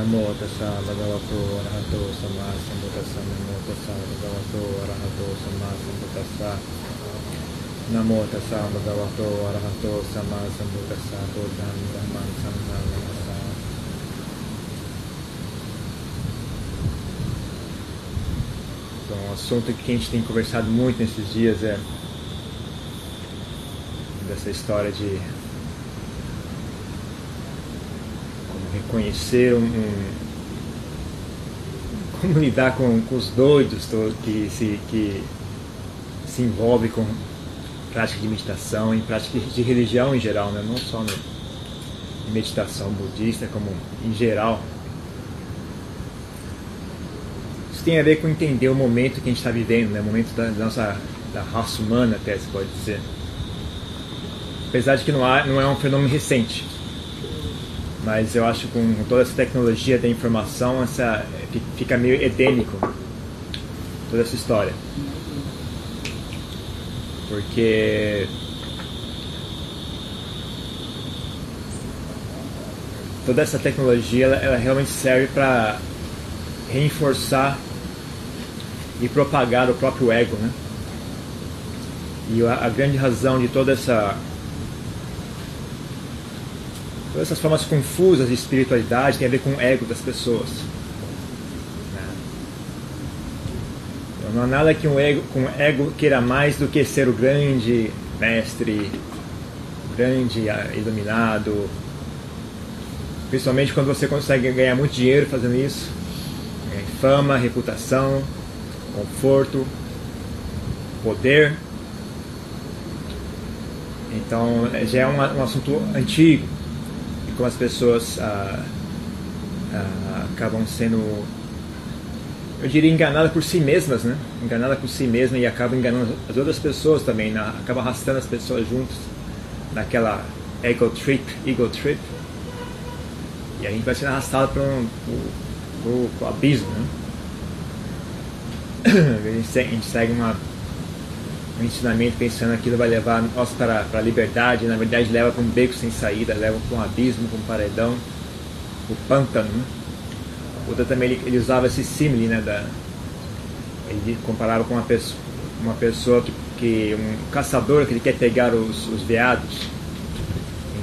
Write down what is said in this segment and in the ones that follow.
Namo tassa bhagavato arahato sama sambuddhassa. Namo tassa bhagavato arahato sama sambuddhassa. Namo tassa bhagavato arahato sama sambuddhassa. Buddham dhammam sangham Então, um assunto que a gente tem conversado muito nesses dias é dessa história de como reconhecer um, um como lidar com, com os doidos que se, que se envolve com prática de meditação, em prática de religião em geral, né? não só em meditação budista, como em geral. Isso tem a ver com entender o momento que a gente está vivendo, né? o momento da, da nossa da raça humana, até se pode dizer. Apesar de que não, há, não é um fenômeno recente. Mas eu acho que com toda essa tecnologia da informação, essa, fica meio edênico toda essa história. Porque toda essa tecnologia ela, ela realmente serve para reforçar e propagar o próprio ego, né? E a, a grande razão de toda essa Todas essas formas confusas de espiritualidade têm a ver com o ego das pessoas. Né? Então, não há nada que um ego, um ego queira mais do que ser o grande mestre, grande ah, iluminado. Principalmente quando você consegue ganhar muito dinheiro fazendo isso. Fama, reputação, conforto, poder. Então já é um, um assunto antigo como as pessoas ah, ah, acabam sendo, eu diria, enganadas por si mesmas, né? Enganadas por si mesmas e acabam enganando as outras pessoas também, né? acaba arrastando as pessoas juntos naquela ego trip, ego trip. E a gente vai sendo arrastado para um, abismo, né? A gente segue uma um ensinamento pensando que aquilo vai levar nós para, para a liberdade, na verdade leva para um beco sem saída, leva para um abismo, para um paredão, o pântano. Né? O Buda também ele, ele, usava esse símile, né, da, ele comparava com uma pessoa, uma pessoa que, que um caçador que ele quer pegar os, os veados.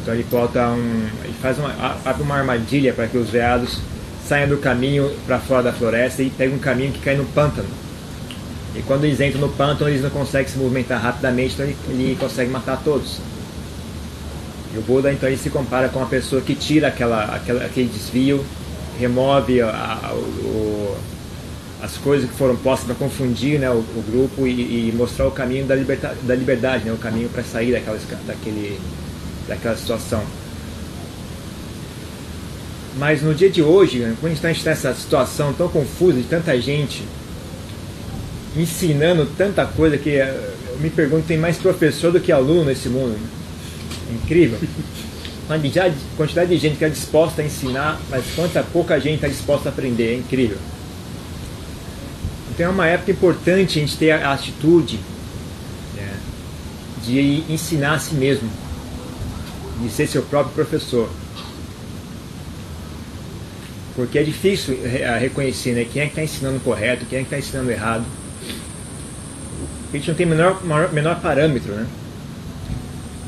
Então ele bota um, ele faz uma, abre uma armadilha para que os veados saiam do caminho para fora da floresta e pegam um caminho que cai no pântano. E quando eles entram no pântano, eles não conseguem se movimentar rapidamente, então ele, ele consegue matar todos. E o Buda, então, ele se compara com uma pessoa que tira aquela, aquela aquele desvio, remove a, a, o, as coisas que foram postas para confundir né, o, o grupo e, e, mostrar o caminho da, liberta, da liberdade, né, o caminho para sair daquela, daquele, daquela situação. Mas no dia de hoje, quando a gente está nessa situação tão confusa de tanta gente ensinando tanta coisa que eh, eu me pergunto, tem mais professor do que aluno nesse mundo. Incrível. Quantidade, quantidade de gente que é disposta a ensinar, mas quanta pouca gente está disposta a aprender. É incrível. Então é uma época importante a gente ter a atitude né, de ensinar a si mesmo, de ser seu próprio professor. Porque é difícil reconhecer né, quem é que está ensinando correto, quem é que está ensinando errado gente não tem menor, menor, menor parâmetro, né?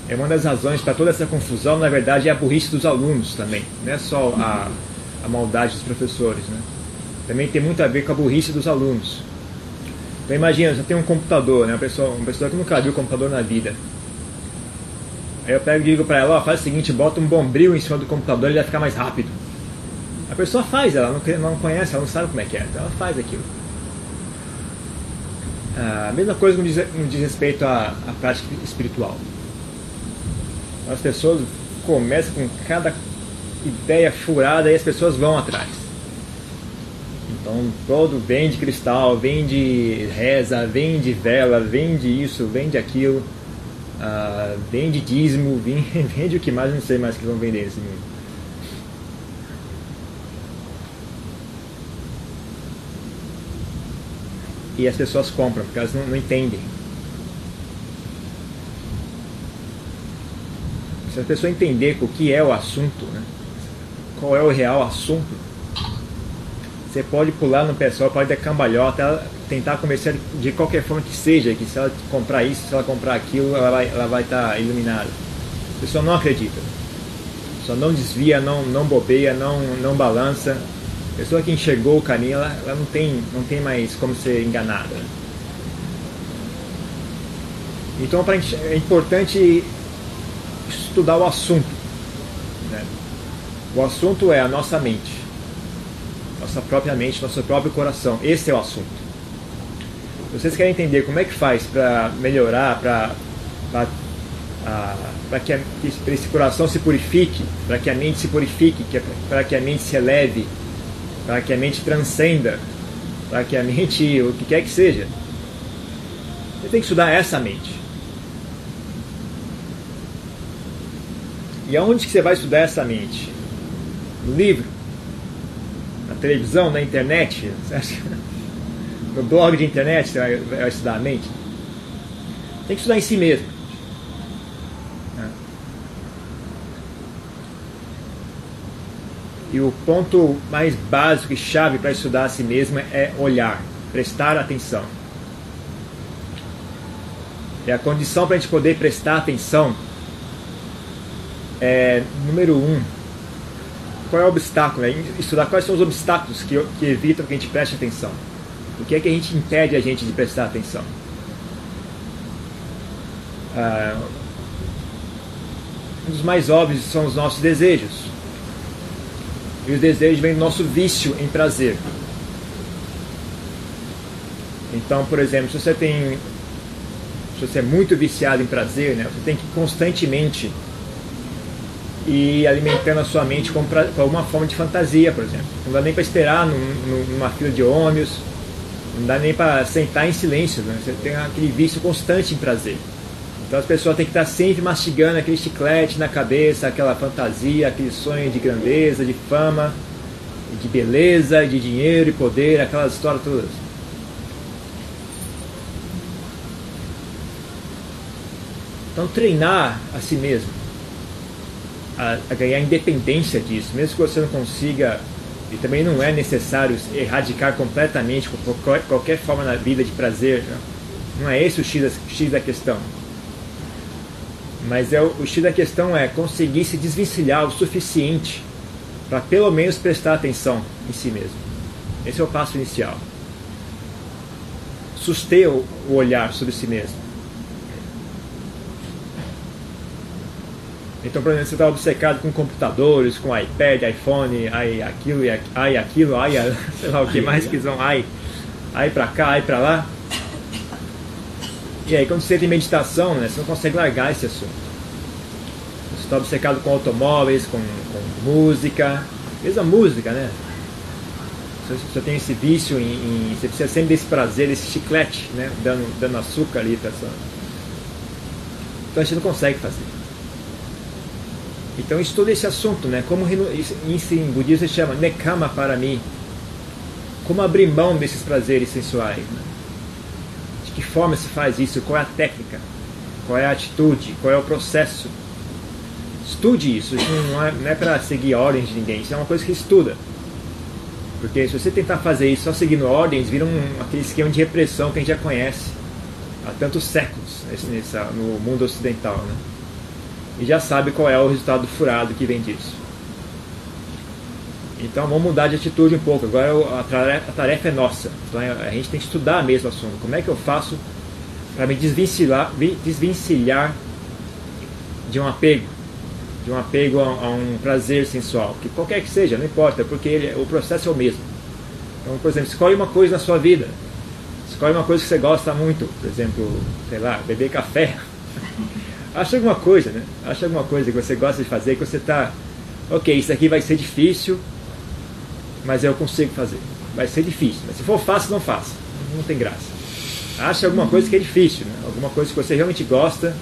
É uma das razões para toda essa confusão, na verdade, é a burrice dos alunos também, não é só a, a maldade dos professores, né? Também tem muito a ver com a burrice dos alunos. Então imagina, você tem um computador, né? uma, pessoa, uma pessoa que nunca viu computador na vida. Aí eu pego e digo para ela, ó, faz o seguinte, bota um bombril em cima do computador, ele vai ficar mais rápido. A pessoa faz, ela não, não conhece, ela não sabe como é que é, então ela faz aquilo. A mesma coisa no diz, no diz respeito à, à prática espiritual. As pessoas começam com cada ideia furada e as pessoas vão atrás. Então, todo vem de cristal, vem de reza, vem de vela, vem de isso, vem de aquilo, uh, vem de dízimo, vem, vende o que mais, não sei mais que vão vender nesse mundo. E as pessoas compram, porque elas não, não entendem. Se a pessoa entender o que é o assunto, né? qual é o real assunto, Você pode pular no pessoal, pode dar cambalhota, tentar convencer de qualquer forma que seja, que se ela comprar isso, se ela comprar aquilo, ela vai ela vai estar tá iluminada. A pessoa não acredita. Pessoa não desvia, não, não bobeia, não, não balança. Pessoa que enxergou o caminho, ela, ela não, tem, não tem mais como ser enganada. Então é importante estudar o assunto. Né? O assunto é a nossa mente, nossa própria mente, nosso próprio coração. Esse é o assunto. Vocês querem entender como é que faz para melhorar, para que, que esse coração se purifique, para que a mente se purifique, para que a mente se eleve, para que a mente transcenda, para que a mente, o que quer que seja. Você tem que estudar essa mente. E aonde que você vai estudar essa mente? No livro? Na televisão? Na internet? No blog de internet você vai estudar a mente? Tem que estudar em si mesmo. E o ponto mais básico e chave para estudar a si mesmo é olhar, prestar atenção. E a condição para a gente poder prestar atenção é, número um, qual é o obstáculo? Estudar quais são os obstáculos que, que evitam que a gente preste atenção. O que é que a gente impede a gente de prestar atenção? Ah, um dos mais óbvios são os nossos desejos. E os desejos vêm do nosso vício em prazer. Então, por exemplo, se você tem. Se você é muito viciado em prazer, né, você tem que constantemente e alimentando a sua mente com, pra, com alguma forma de fantasia, por exemplo. Não dá nem para esperar num, numa fila de ônibus, não dá nem para sentar em silêncio, né? você tem aquele vício constante em prazer. Então as pessoas têm que estar sempre mastigando aquele chiclete na cabeça, aquela fantasia, aquele sonho de grandeza, de fama, de beleza, de dinheiro e poder, aquelas histórias todas. Então treinar a si mesmo a, a ganhar independência disso, mesmo que você não consiga e também não é necessário erradicar completamente qualquer, forma na vida de prazer. Não, é esse o X X da questão. Mas é o, o X da questão é conseguir se desvencilhar o suficiente para pelo menos prestar atenção em si mesmo. Esse é o passo inicial. Suster o, o olhar sobre si mesmo. Então, por exemplo, você está obcecado com computadores, com iPad, iPhone, ai aquilo, ai aquilo, ai sei lá o que mais que são, ai, ai pra cá, ai pra lá. E aí, quando você tem meditação, né, você não consegue largar esse assunto. Você está obcecado com automóveis, com, com música, mesmo a música, né? Você, você tem esse vício em, em, Você precisa sempre desse prazer, desse chiclete, né? Dando, dando açúcar ali para sua. Então a gente não consegue fazer. Então estuda esse assunto, né? Como isso em budismo se chama nekama para mim. Como abrir mão desses prazeres sensuais. Né? De que forma se faz isso? Qual é a técnica? Qual é a atitude? Qual é o processo? Estude isso. Isso não é, é para seguir ordens de ninguém. Isso é uma coisa que estuda. Porque se você tentar fazer isso só seguindo ordens, vira um, aquele esquema de repressão que a gente já conhece há tantos séculos nesse, no mundo ocidental. Né? e já sabe qual é o resultado furado que vem disso. Então vamos mudar de atitude um pouco. Agora a tarefa é nossa. Então a gente tem que estudar mesmo o assunto. Como é que eu faço para me desvencilhar de um apego, de um apego a, a, um prazer sensual, que qualquer que seja, não importa, porque ele, o processo é o mesmo. Então, por exemplo, escolhe uma coisa na sua vida. Escolhe uma coisa que você gosta muito, por exemplo, sei lá, beber café. Acha alguma coisa, né? Acha alguma coisa que você gosta de fazer, que você está. Ok, isso aqui vai ser difícil, mas eu consigo fazer. Vai ser difícil, mas se for fácil, não faça. Não tem graça. Acha alguma coisa que é difícil, né? alguma coisa que você realmente gosta.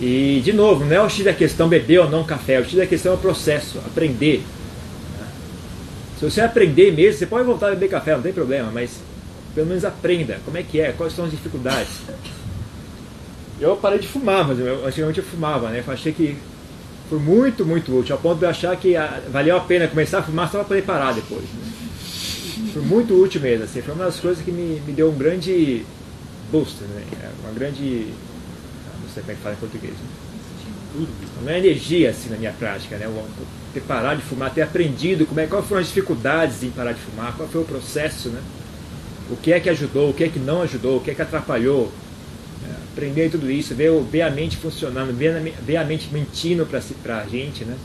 E, de novo, não é o X da questão beber ou não café, o X da questão é o processo, aprender. Se você aprender mesmo, você pode voltar a beber café, não tem problema, mas pelo menos aprenda como é que é, quais são as dificuldades. Eu parei de fumar, mas eu, antigamente eu fumava, né? Eu achei que Foi muito, muito útil, ao ponto de eu achar que a, valeu a pena começar a fumar só para poder parar depois. Né? Foi muito útil mesmo, assim, foi uma das coisas que me, me deu um grande boost, né? É uma grande. Não sei como é que fala em português. Né? Uma energia assim na minha prática, né? Ter parado de fumar, ter aprendido como é, quais foram as dificuldades em parar de fumar, qual foi o processo, né? O que é que ajudou, o que é que não ajudou, o que é que atrapalhou, aprender tudo isso, ver, ver a mente funcionando, ver, ver a mente mentindo para a gente, né?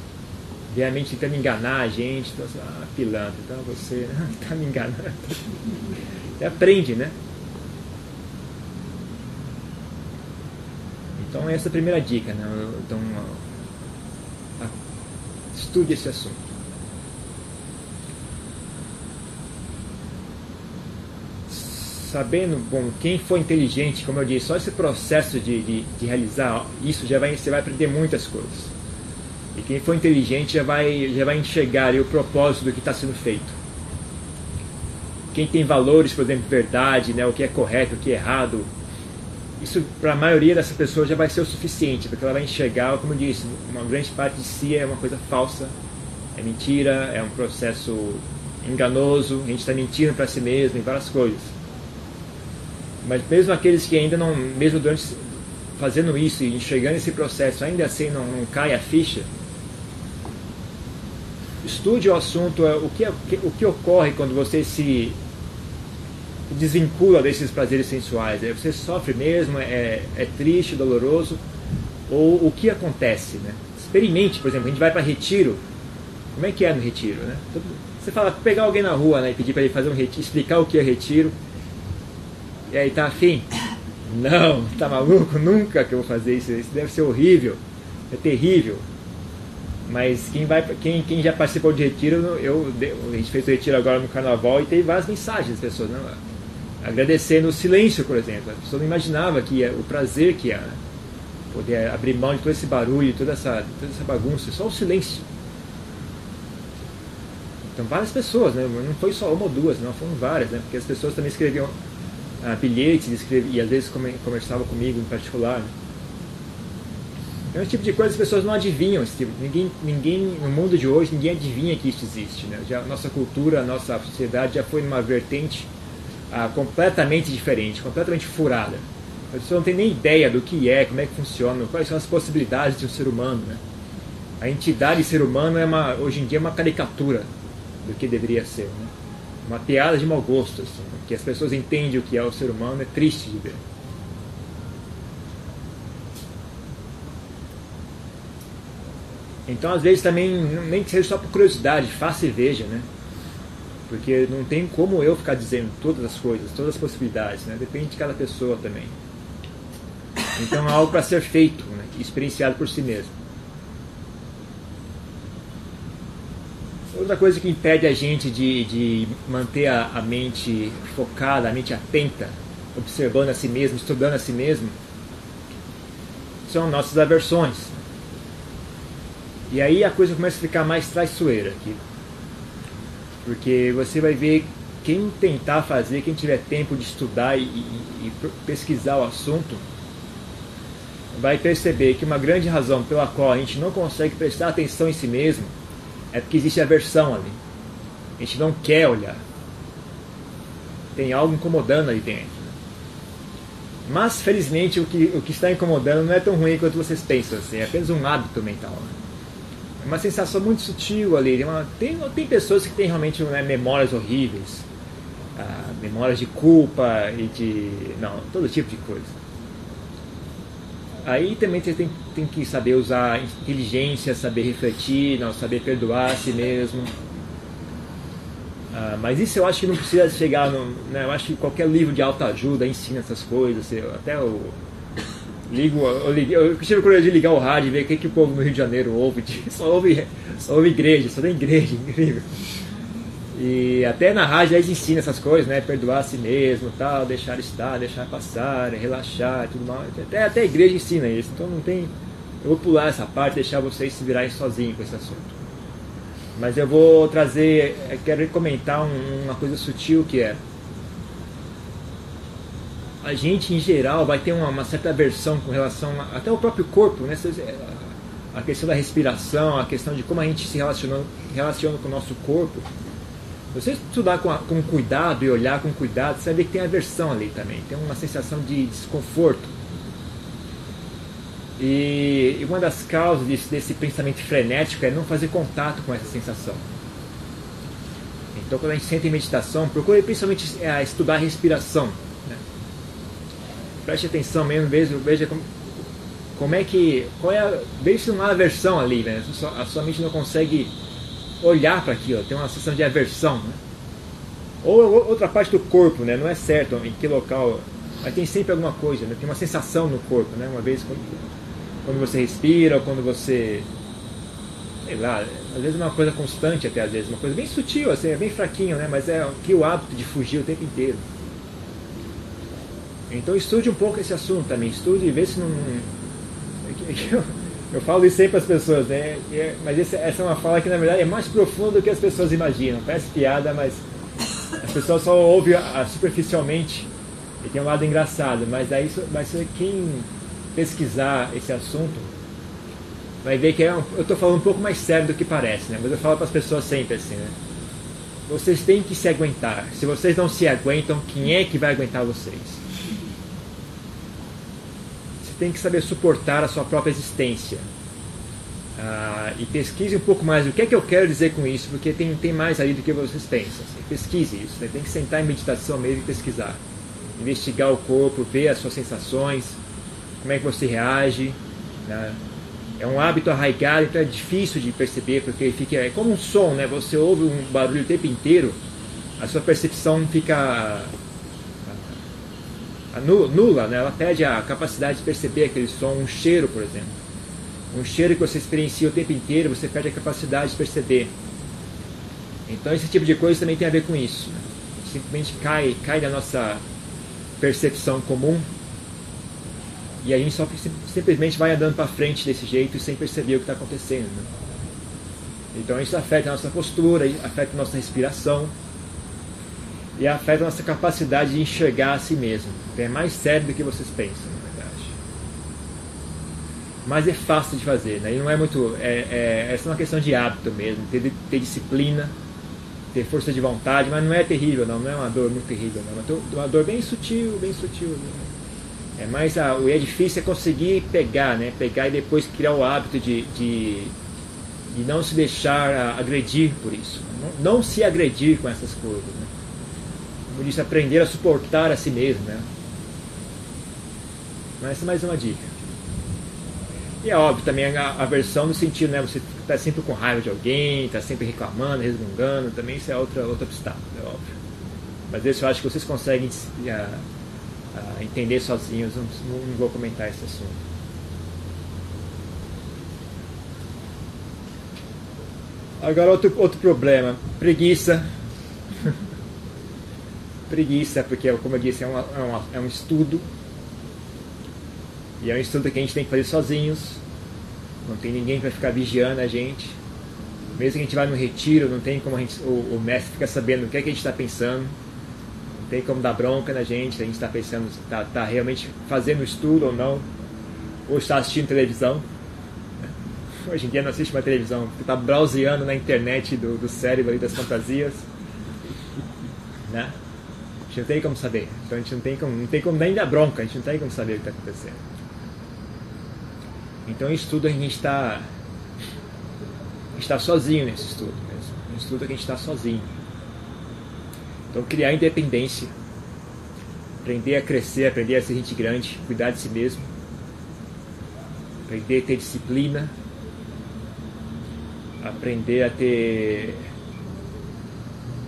Ver a mente tentando enganar a gente, então, ah, pilantra, então você está me enganando. Você aprende, né? Então essa é a primeira dica, né? Então, estude esse assunto. Sabendo, bom, quem for inteligente, como eu disse, só esse processo de, de, de, realizar isso já vai, você vai aprender muitas coisas. E quem for inteligente já vai, já vai enxergar o propósito do que está sendo feito. Quem tem valores, por exemplo, verdade, né, o que é correto, o que é errado, isso para a maioria dessas pessoas já vai ser o suficiente, porque ela vai enxergar, como eu disse, uma grande parte de si é uma coisa falsa, é mentira, é um processo enganoso, a gente está mentindo para si mesmo em várias coisas. Mas mesmo aqueles que ainda não, mesmo durante fazendo isso e enxergando esse processo, ainda assim não, não cai a ficha, estude o assunto, o que, o que ocorre quando você se desvincula desses prazeres sensuais. É, você sofre mesmo, é, é triste, doloroso, ou o que acontece, né? Experimente, por exemplo, a gente vai para retiro, como é que é no retiro, né? Você fala, pegar alguém na rua né, e pedir para ele fazer um retiro, explicar o que é retiro, e aí, tá afim? Não, tá maluco? Nunca que eu vou fazer isso. Isso deve ser horrível. É terrível. Mas quem, vai, quem, quem já participou de retiro, eu, a gente fez o retiro agora no carnaval e teve várias mensagens das pessoas, né? agradecendo o silêncio, por exemplo. A pessoa não imaginava que ia, o prazer que era poder abrir mão de todo esse barulho, toda essa, toda essa bagunça, só o silêncio. Então várias pessoas, né? não foi só uma ou duas, não, foram várias, né? porque as pessoas também escreviam uh, bilhetes e às vezes conversava comigo em particular. É um tipo de coisa que as pessoas não adivinham. Tipo, ninguém, ninguém, no mundo de hoje, ninguém adivinha que isso existe. Né? Já, a nossa cultura, a nossa sociedade já foi numa vertente uh, completamente diferente, completamente furada. As pessoas não têm nem ideia do que é, como é que funciona, quais são as possibilidades de um ser humano. Né? A entidade ser humano é uma, hoje em dia é uma caricatura do que deveria ser. Né? Uma piada de mau gosto. Assim que as pessoas entendem o que é o ser humano, é triste de ver. Então, às vezes, também, nem que seja só por curiosidade, faça e veja, né? Porque não tem como eu ficar dizendo todas as coisas, todas as possibilidades, né? Depende de cada pessoa também. Então, é algo para ser feito, né? experienciado por si mesmo. Outra coisa que impede a gente de, de manter a, a mente focada, a mente atenta, observando a si mesmo, estudando a si mesmo, são nossas aversões. E aí a coisa começa a ficar mais traiçoeira aqui. Porque você vai ver quem tentar fazer, quem tiver tempo de estudar e, e, e pesquisar o assunto, vai perceber que uma grande razão pela qual a gente não consegue prestar atenção em si mesmo é porque existe aversão ali. A gente não quer olhar. Tem algo incomodando ali dentro. Mas, felizmente, o que, o que está incomodando não é tão ruim quanto vocês pensam. Assim, é apenas um hábito mental. Né? É uma sensação muito sutil ali. Tem, uma, tem, tem pessoas que têm realmente né, memórias horríveis. Ah, memórias de culpa e de. Não, todo tipo de coisa. Aí também você tem, tem que saber usar inteligência, saber refletir, não, saber perdoar a si mesmo. Ah, mas isso eu acho que não precisa chegar no. Né, eu acho que qualquer livro de alta ajuda ensina essas coisas. Eu, até eu ligo, eu, eu tive curiosidade de ligar o rádio e ver o que, que o povo no Rio de Janeiro ouve. Só ouve, só ouve igreja, só tem igreja, incrível. E até na rádio eles ensinam essas coisas, né? Perdoar a si mesmo, tal, deixar estar, deixar passar, relaxar, tudo mais. Até, até a igreja ensina isso. Então não tem. Eu vou pular essa parte, deixar vocês se virarem sozinhos com esse assunto. Mas eu vou trazer, eu quero comentar um, uma coisa sutil que é a gente em geral vai ter uma, uma certa aversão com relação a, até o próprio corpo, né? a questão da respiração, a questão de como a gente se relaciona, relaciona com o nosso corpo, você estudar com, com cuidado e olhar com cuidado, você vai ver que tem aversão ali também, tem uma sensação de desconforto. E, e uma das causas desse, desse pensamento frenético é não fazer contato com essa sensação. Então, quando a gente senta em meditação, procure principalmente é, estudar a respiração. Né? Preste atenção mesmo, veja, veja como, como é que. Qual é a, veja se não há aversão ali, né? a, sua, a sua mente não consegue olhar para aquilo, tem uma sensação de aversão. Né? Ou outra parte do corpo, né? não é certo em que local, mas tem sempre alguma coisa, né? tem uma sensação no corpo. Né? Uma vez quando, quando você respira, ou quando você sei lá, às vezes é uma coisa constante até às vezes, uma coisa bem sutil, assim, é bem fraquinho, né? Mas é que o hábito de fugir o tempo inteiro. Então estude um pouco esse assunto também, estude e vê se não. Eu, falo isso sempre para as pessoas, né? Mas essa é uma fala que na verdade é mais profunda do que as pessoas imaginam. Parece piada, mas as pessoas só ouvem superficialmente e tem um lado engraçado. Mas aí, mas quem pesquisar esse assunto vai ver que é um, eu estou falando um pouco mais sério do que parece, né? Mas eu falo para as pessoas sempre assim, né? Vocês têm que se aguentar. Se vocês não se aguentam, quem é que vai aguentar vocês? Tem que saber suportar a sua própria existência. Ah, e pesquise um pouco mais o que é que eu quero dizer com isso, porque tem, tem mais ali do que vocês pensam. Assim. Pesquise isso, né? tem que sentar em meditação mesmo e pesquisar. Investigar o corpo, ver as suas sensações, como é que você reage. Né? é um hábito arraigado, então é difícil de perceber, porque fica, é como um som, né? Você ouve um barulho o tempo inteiro, a sua percepção fica nula, né? Ela perde a capacidade de perceber aquele som, um cheiro, por exemplo. Um cheiro que você experiencia o tempo inteiro, você perde a capacidade de perceber. Então esse tipo de coisa também tem a ver com isso. Né? Simplesmente cai, cai da nossa percepção comum e a gente só simplesmente vai andando para frente desse jeito sem perceber o que está acontecendo. Né? Então isso afeta a nossa postura, afeta a nossa respiração e afeta a nossa capacidade de enxergar a si mesmo. Então é mais sério do que vocês pensam, na verdade. Mas é fácil de fazer, né? E não é muito. É, é, é uma questão de hábito mesmo, ter, ter disciplina, ter força de vontade, mas não é terrível, não, não é uma dor muito terrível, não. É uma dor bem sutil, bem sutil. Né? É, mas a, o é difícil é conseguir pegar, né? Pegar e depois criar o hábito de, de, não se deixar agredir por isso. Não, não, se agredir com essas coisas. Né? Como disse, aprender a suportar a si mesmo. Né? Mas essa é mais uma dica. E é óbvio também a aversão no sentido, né? Você está sempre com raiva de alguém, está sempre reclamando, resmungando, também isso é outra, outra obstáculo, é óbvio. Mas esse eu acho que vocês conseguem entender sozinhos, não, não vou comentar esse assunto. Agora outro, outro problema, preguiça. Preguiça, porque como eu disse, é, uma, é, uma, é um estudo. E é um estudo que a gente tem que fazer sozinhos. Não tem ninguém para ficar vigiando a gente. Mesmo que a gente vá no retiro, não tem como gente, o, o mestre ficar sabendo o que, é que a gente está pensando tem como dar bronca na gente, a gente está pensando está tá realmente fazendo estudo ou não, ou está assistindo televisão. Hoje em dia não assiste mais televisão, está browseando na internet do, do cérebro e das fantasias. Né? Gente não tem como saber. Então a gente não tem como, não tem como nem dar bronca, a gente não tem como saber o que está acontecendo. Então o estudo a gente está está sozinho nesse estudo mesmo. Um estudo que a gente está sozinho. Então, criar independência, aprender a crescer, aprender a ser gente grande, cuidar de si mesmo, aprender a ter disciplina, aprender a ter.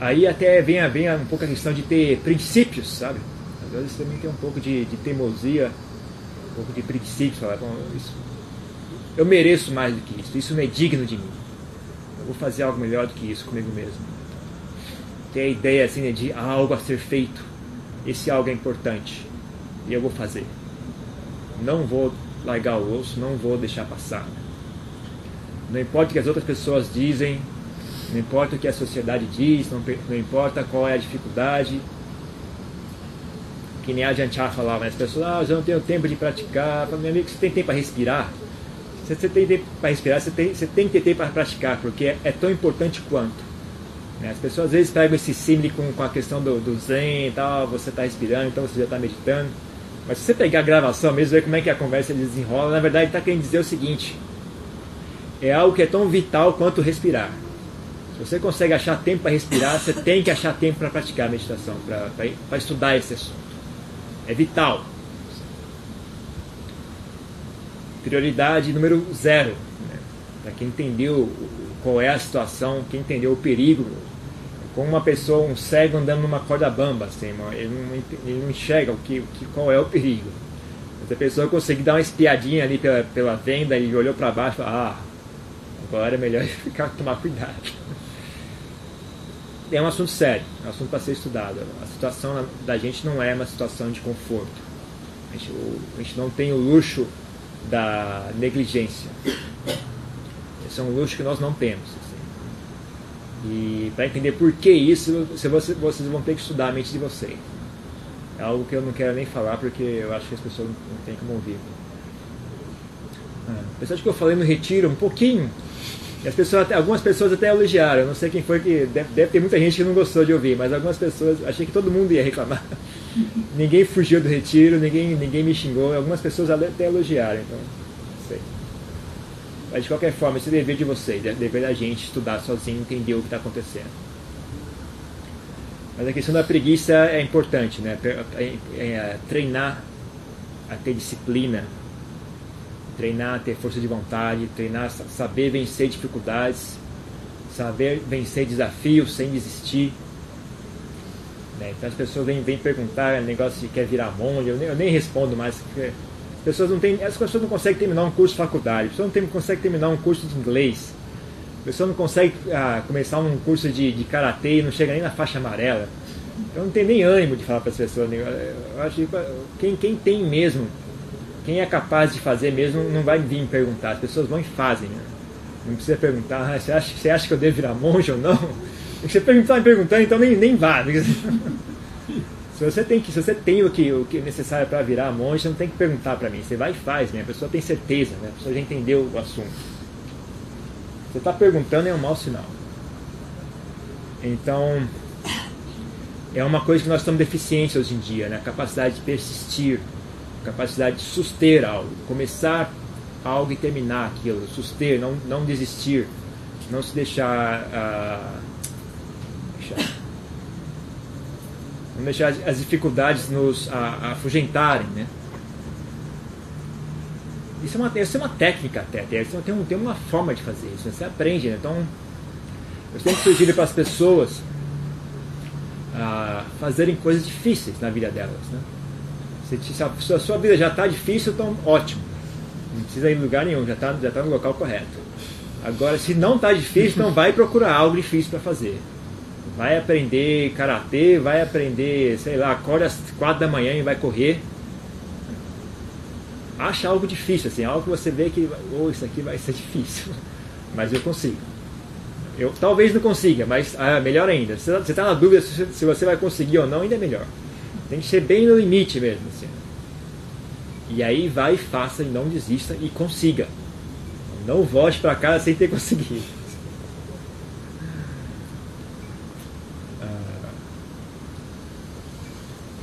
Aí até vem, vem um pouco a questão de ter princípios, sabe? Às vezes também tem um pouco de, de teimosia, um pouco de princípios. Falar, bom, isso, eu mereço mais do que isso, isso não é digno de mim. Eu vou fazer algo melhor do que isso comigo mesmo ter a ideia assim, né, de algo a ser feito. Esse algo é importante e eu vou fazer. Não vou largar o osso, não vou deixar passar. Não importa o que as outras pessoas dizem, não importa o que a sociedade diz, não, não importa qual é a dificuldade. Que nem a Janchar falava, né? as pessoas, ah, eu não tenho tempo de praticar. Meu amigo, você tem tempo para respirar? Se você tem tempo para respirar, você tem, você tem que ter tempo para praticar, porque é, é tão importante quanto. Né? As pessoas às vezes pegam esse símile com, com a questão do, do zen e tal, você está respirando, então você já está meditando. Mas se você pegar a gravação mesmo, ver como é que a conversa desenrola, na verdade está querendo dizer o seguinte: é algo que é tão vital quanto respirar. Se você consegue achar tempo para respirar, você tem que achar tempo para praticar a meditação, para estudar esse assunto. É vital. Prioridade número zero. Né? Para quem entendeu qual é a situação, quem entendeu o perigo. Como uma pessoa, um cego andando numa corda bamba, assim, ele, não, ele não enxerga o que, o que, qual é o perigo. Mas a pessoa conseguir dar uma espiadinha ali pela, pela venda e olhou para baixo e ah, agora é melhor ficar, tomar cuidado. É um assunto sério, é um assunto para ser estudado. A situação da gente não é uma situação de conforto. A gente, a gente não tem o luxo da negligência. Esse é um luxo que nós não temos. Assim. E para entender por que isso, vocês, vocês vão ter que estudar a mente de vocês. É algo que eu não quero nem falar porque eu acho que as pessoas não têm como ouvir. Ah, apesar de que eu falei no retiro um pouquinho e as pessoas, algumas pessoas até elogiaram. Eu não sei quem foi que. Deve, deve, ter muita gente que não gostou de ouvir, mas algumas pessoas. Achei que todo mundo ia reclamar. ninguém fugiu do retiro, ninguém, ninguém me xingou. Algumas pessoas até elogiaram, então. Não sei. Mas de qualquer forma, esse é dever de vocês, é dever da gente estudar sozinho, entender o que está acontecendo. Mas a questão da preguiça é importante, né? É, é, treinar a ter disciplina treinar, ter força de vontade, treinar, saber vencer dificuldades, saber vencer desafios sem desistir. Né? Então as pessoas vêm, vêm perguntar negócio de quer virar monge, eu nem, eu nem respondo mais. As pessoas não têm, as pessoas não conseguem terminar um curso de faculdade, as pessoas não tem, conseguem terminar um curso de inglês, a pessoa não consegue ah, começar um curso de, de karatê e não chega nem na faixa amarela. Eu não tenho nem ânimo de falar para as pessoas. Eu acho que quem, quem tem mesmo quem é capaz de fazer mesmo não vai vir perguntar, as pessoas vão e fazem. Né? Não precisa perguntar, ah, você, acha, você acha que eu devo virar monge ou não? Você perguntar me perguntando, então nem, nem vá. Se você tem, que, se você tem o, que, o que é necessário para virar monge, não tem que perguntar para mim. Você vai e faz, né? a pessoa tem certeza, né? a pessoa já entendeu o assunto. Você está perguntando é um mau sinal. Então, é uma coisa que nós estamos deficientes hoje em dia, né? a capacidade de persistir capacidade de suster algo, começar algo e terminar aquilo, suster, não, não desistir, não se deixar, uh, deixar não deixar as dificuldades nos afugentarem, né? Isso é uma, isso é uma técnica até, tem, tem uma forma de fazer isso, você aprende, né? Então, eu sempre sugiro para as pessoas uh, fazerem coisas difíceis na vida delas, né? Se a sua vida já está difícil, então ótimo. Não precisa ir em lugar nenhum, já está já tá no local correto. Agora, se não está difícil, então vai procurar algo difícil para fazer. Vai aprender karatê, vai aprender, sei lá, acorda às quatro da manhã e vai correr. Acha algo difícil, assim, algo que você vê que, oh, isso aqui vai ser difícil, mas eu consigo. Eu talvez não consiga, mas ah, melhor ainda. Você está na dúvida se você vai conseguir ou não, ainda é melhor. Tem que ser bem no limite mesmo. Assim. E aí vai, faça e não desista e consiga. Não volte para casa sem ter conseguido. Ah.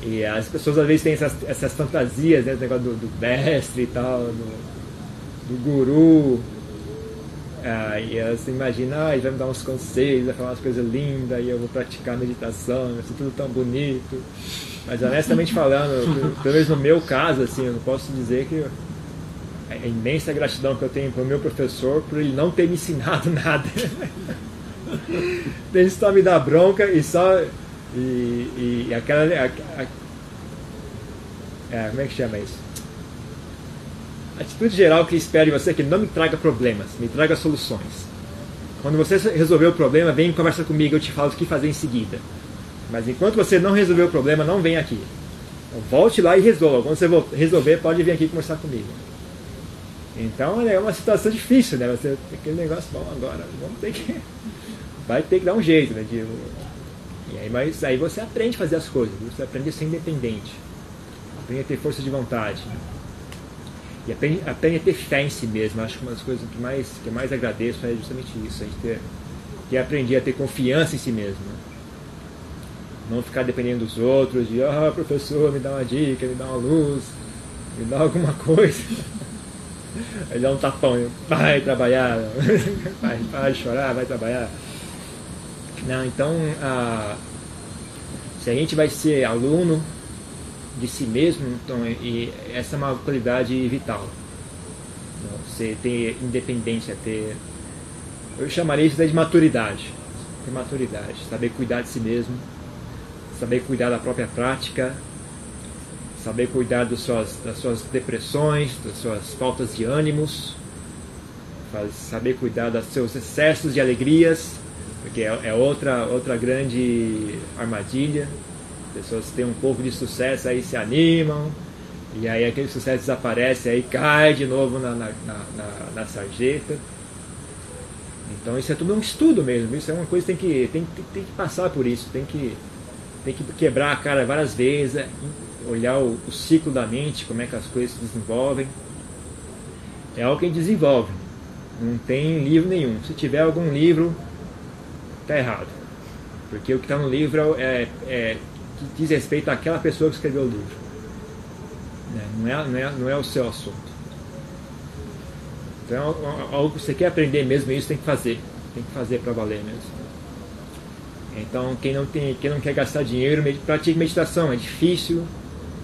E as pessoas às vezes têm essas, essas fantasias, né? negócio do, do mestre e tal, do, do guru. Ah, e elas imaginam, ah, ele vai me dar uns conselhos, vai falar umas coisas lindas, e eu vou praticar meditação, vai ser tudo tão bonito. Mas honestamente falando, pelo menos no meu caso, assim, eu não posso dizer que a imensa gratidão que eu tenho para o meu professor por ele não ter me ensinado nada. ele só me dá bronca e só. E, e aquela. A, a, é, como é que chama isso? A atitude geral que espero de você é que não me traga problemas, me traga soluções. Quando você resolver o problema, vem e conversa comigo, eu te falo o que fazer em seguida. Mas enquanto você não resolver o problema, não vem aqui. Então, volte lá e resolva. Quando você resolver, pode vir aqui conversar comigo. Então é uma situação difícil, né? Você aquele negócio, bom, agora vamos ter que. Vai ter que dar um jeito, né? De, e aí, mas aí você aprende a fazer as coisas, você aprende a ser independente, aprende a ter força de vontade. E aprende, aprende a ter fé em si mesmo. Acho que uma das coisas que mais, que mais agradeço é justamente isso. A gente ter, ter aprender a ter confiança em si mesmo. Né? Não ficar dependendo dos outros, de, ah, professor, me dá uma dica, me dá uma luz, me dá alguma coisa. Aí dá um tapão, vai trabalhar, vai, chorar, vai trabalhar. Não, então, se a gente vai ser aluno de si mesmo, então, e essa é uma qualidade vital. Você ter independência, ter. Eu chamaria isso de maturidade. Ter maturidade, saber cuidar de si mesmo, saber cuidar da própria prática, saber cuidar das suas, das suas depressões, das suas faltas de ânimos, saber cuidar dos seus excessos de alegrias, porque é, é outra, outra grande armadilha. Pessoas têm um pouco de sucesso, aí se animam, e aí aquele sucesso desaparece, aí cai de novo na, na, na, na sarjeta. Então isso é tudo um estudo mesmo, isso é uma coisa que tem que, tem, tem, tem que passar por isso, tem que, tem que quebrar a cara várias vezes, olhar o, o, ciclo da mente, como é que as coisas se desenvolvem. É algo que a gente desenvolve. Não tem livro nenhum. Se tiver algum livro, está errado. Porque o que está no livro é, é, que diz respeito àquela pessoa que escreveu o livro. Né? Não, é, não, é, não é o seu assunto. Então, é algo que você quer aprender mesmo, isso tem que fazer. Tem que fazer para valer mesmo. Então, quem não, tem, quem não quer gastar dinheiro, pratique meditação. É difícil,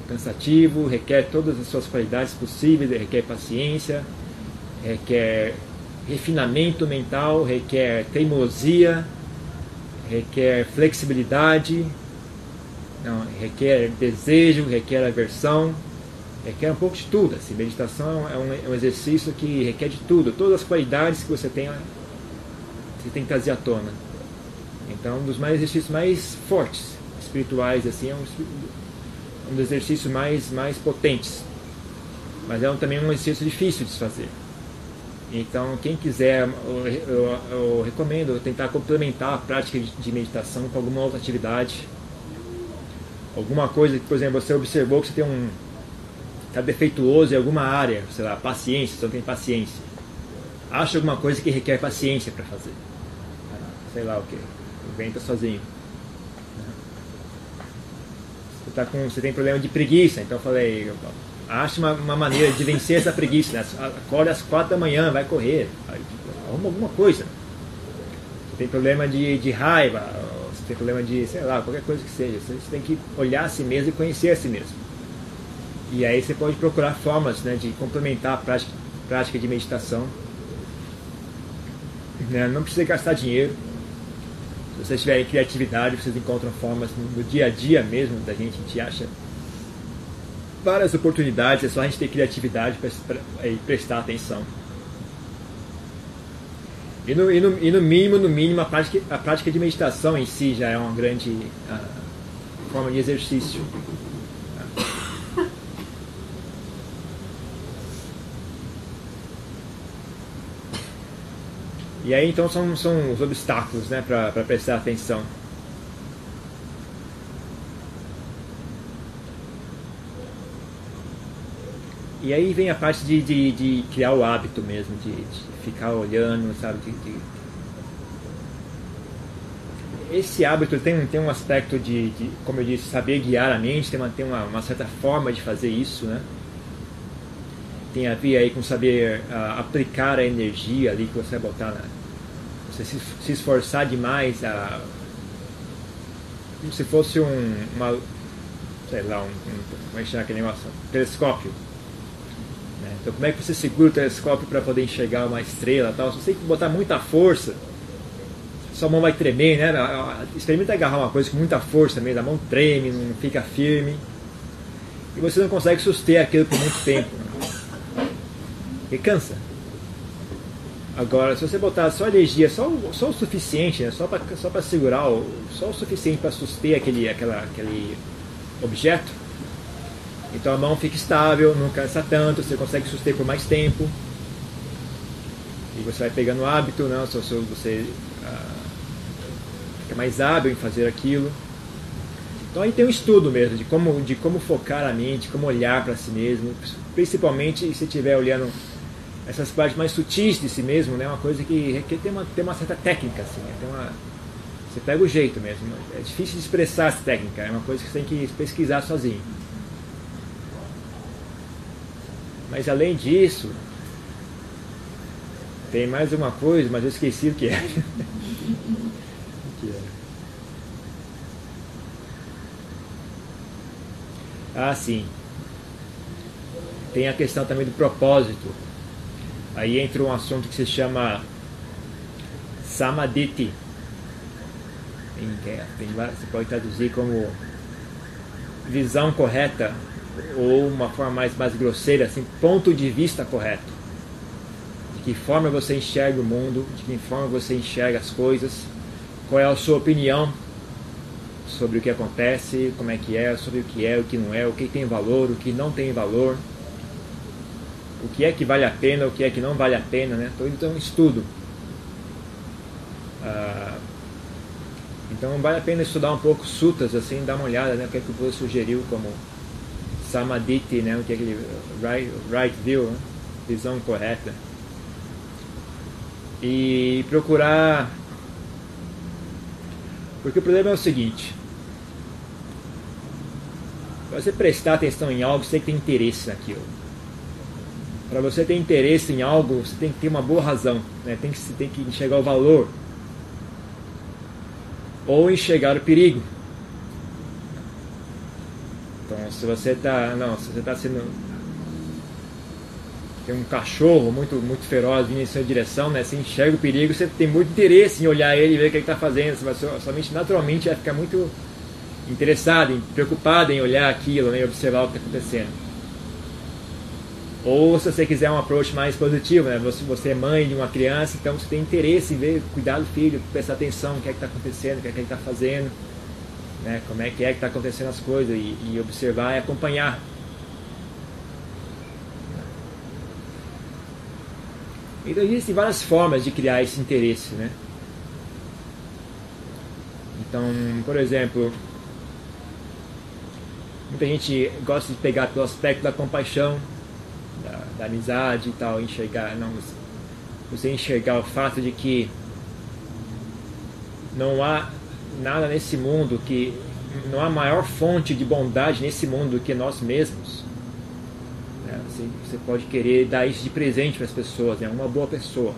cansativo, requer todas as suas qualidades possíveis, requer paciência, requer refinamento mental, requer teimosia, requer flexibilidade, não, requer desejo, requer aversão, requer um pouco de tudo. Assim, meditação é um, é um exercício que requer de tudo, todas as qualidades que você tem, você tem que trazer à tona. Então, um dos mais exercícios mais fortes espirituais assim é um um dos exercícios mais, mais potentes. Mas é um, também um exercício difícil de se fazer. Então, quem quiser, eu, eu, eu, recomendo tentar complementar a prática de, meditação com alguma outra atividade. Alguma coisa que, por exemplo, você observou que você tem um. está defeituoso em alguma área, sei lá, paciência, você não tem paciência. Acha alguma coisa que requer paciência para fazer. Sei lá o que. Inventa sozinho tá com, você tem problema de preguiça. Então eu falei, acha uma, uma, maneira de vencer essa preguiça. Né? Acorda às quatro da manhã, vai correr. Arruma alguma coisa. Você tem problema de, de raiva, você tem problema de, sei lá, qualquer coisa que seja. Você tem que olhar a si mesmo e conhecer a si mesmo. E aí você pode procurar formas né, de complementar a prática, prática de meditação. Né? Não precisa gastar dinheiro se vocês tiverem criatividade, vocês encontram formas no dia a dia mesmo da gente, a gente acha várias oportunidades, é só a gente ter criatividade para prestar atenção. E no, e, no, e no, mínimo, no mínimo, a prática, a prática de meditação em si já é uma grande uh, forma de exercício. E aí então são, são os obstáculos né, para prestar atenção. E aí vem a parte de, de, de criar o hábito mesmo, de, de ficar olhando, sabe? De, de... Esse hábito tem, tem um aspecto de, como eu disse, saber guiar a mente, tem uma, tem uma, uma certa forma de fazer isso, né? Tem a ver aí com saber uh, aplicar a energia ali que você vai botar na, você se, se esforçar demais a como se fosse um uma sei lá um, um como é que chama aquele negócio um telescópio né? então como é que você segura o telescópio para poder enxergar uma estrela tal se você botar muita força sua mão vai tremer né experimenta agarrar uma coisa com muita força mesmo a mão treme não fica firme e você não consegue suster aquilo por muito tempo né? E cansa. Agora, se você botar só energia, só, só o suficiente, né? só para só segurar, o, só o suficiente para suster aquele, aquela, aquele objeto, então a mão fica estável, não cansa tanto, você consegue suster por mais tempo. E você vai pegando o hábito, né? Se você ah, fica mais hábil em fazer aquilo. Então aí tem um estudo mesmo de como, de como focar a mente, como olhar para si mesmo, principalmente se estiver olhando essas partes mais sutis de si mesmo, né? Uma coisa que, que tem, uma, tem uma certa técnica, assim, né? tem uma, você pega o jeito mesmo. É difícil de expressar essa técnica, é uma coisa que você tem que pesquisar sozinho. Mas além disso, tem mais uma coisa, mas eu esqueci o que é. Ah, sim. Tem a questão também do propósito. Aí entra um assunto que se chama Samaditi. Tem, você pode traduzir como visão correta ou uma forma mais, mais grosseira, assim, ponto de vista correto. De que forma você enxerga o mundo, de que forma você enxerga as coisas, qual é a sua opinião sobre o que acontece, como é que é, sobre o que é, o que não é, o que tem valor, o que não tem valor, o que é que vale a pena, o que é que não vale a pena, né? Então um estudo. Ah, então vale a pena estudar um pouco sutas, assim, dar uma olhada, né? O que é que o Buda sugeriu como samadhi, né? O que é aquele right, right view, né? visão correta. E procurar porque o problema é o seguinte: você prestar atenção em algo, você tem que ter interesse naquilo. Para você ter interesse em algo, você tem que ter uma boa razão, né? tem, que, você tem que enxergar o valor ou enxergar o perigo. Então, se você está, não, se você está sendo tem um cachorro muito, muito feroz vindo em sua direção, né? Você enxerga o perigo, você tem muito interesse em olhar ele e ver o que ele está fazendo. Você vai, naturalmente vai ficar muito interessado, preocupado em olhar aquilo né? observar o que está acontecendo. Ou se você quiser um approach mais positivo, né? Você, você é mãe de uma criança, então você tem interesse em ver, cuidar do filho, prestar atenção no que é que está acontecendo, o que é que ele está fazendo, né? Como é que é que está acontecendo as coisas e, e observar e acompanhar Então existem várias formas de criar esse interesse, né? Então, por exemplo, muita gente gosta de pegar pelo aspecto da compaixão, da, amizade e tal, enxergar, não, você enxergar o fato de que não há nada nesse mundo que não há maior fonte de bondade nesse mundo do que nós mesmos. Assim, você pode querer dar isso de presente para as pessoas, né? uma boa pessoa.